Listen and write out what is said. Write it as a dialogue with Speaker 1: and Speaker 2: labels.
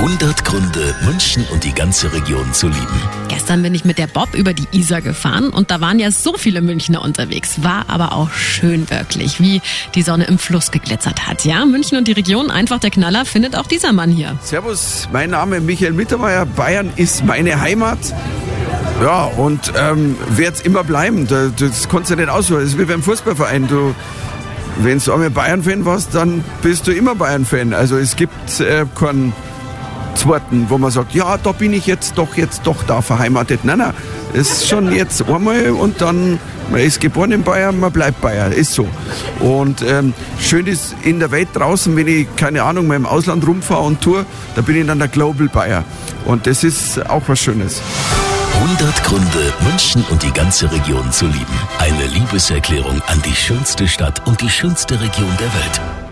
Speaker 1: 100 Gründe, München und die ganze Region zu lieben.
Speaker 2: Gestern bin ich mit der Bob über die Isar gefahren und da waren ja so viele Münchner unterwegs. War aber auch schön wirklich, wie die Sonne im Fluss geglitzert hat. Ja, München und die Region, einfach der Knaller, findet auch dieser Mann hier.
Speaker 3: Servus, mein Name ist Michael Mittermeier. Bayern ist meine Heimat. Ja, und ähm, wird es immer bleiben. Das, das kannst du nicht aussuchen. Das ist wie beim Fußballverein. Du, wenn du einmal Bayern-Fan warst, dann bist du immer Bayern-Fan. Also es gibt äh, keinen zweiten, wo man sagt, ja, da bin ich jetzt doch jetzt doch da verheimatet. Nein, nein, es ist schon jetzt einmal und dann, man ist geboren in Bayern, man bleibt Bayern, ist so. Und ähm, schön ist in der Welt draußen, wenn ich, keine Ahnung, mal im Ausland rumfahre und tour, da bin ich dann der Global Bayer. Und das ist auch was Schönes.
Speaker 1: 100 Gründe, München und die ganze Region zu lieben. Eine Liebeserklärung an die schönste Stadt und die schönste Region der Welt.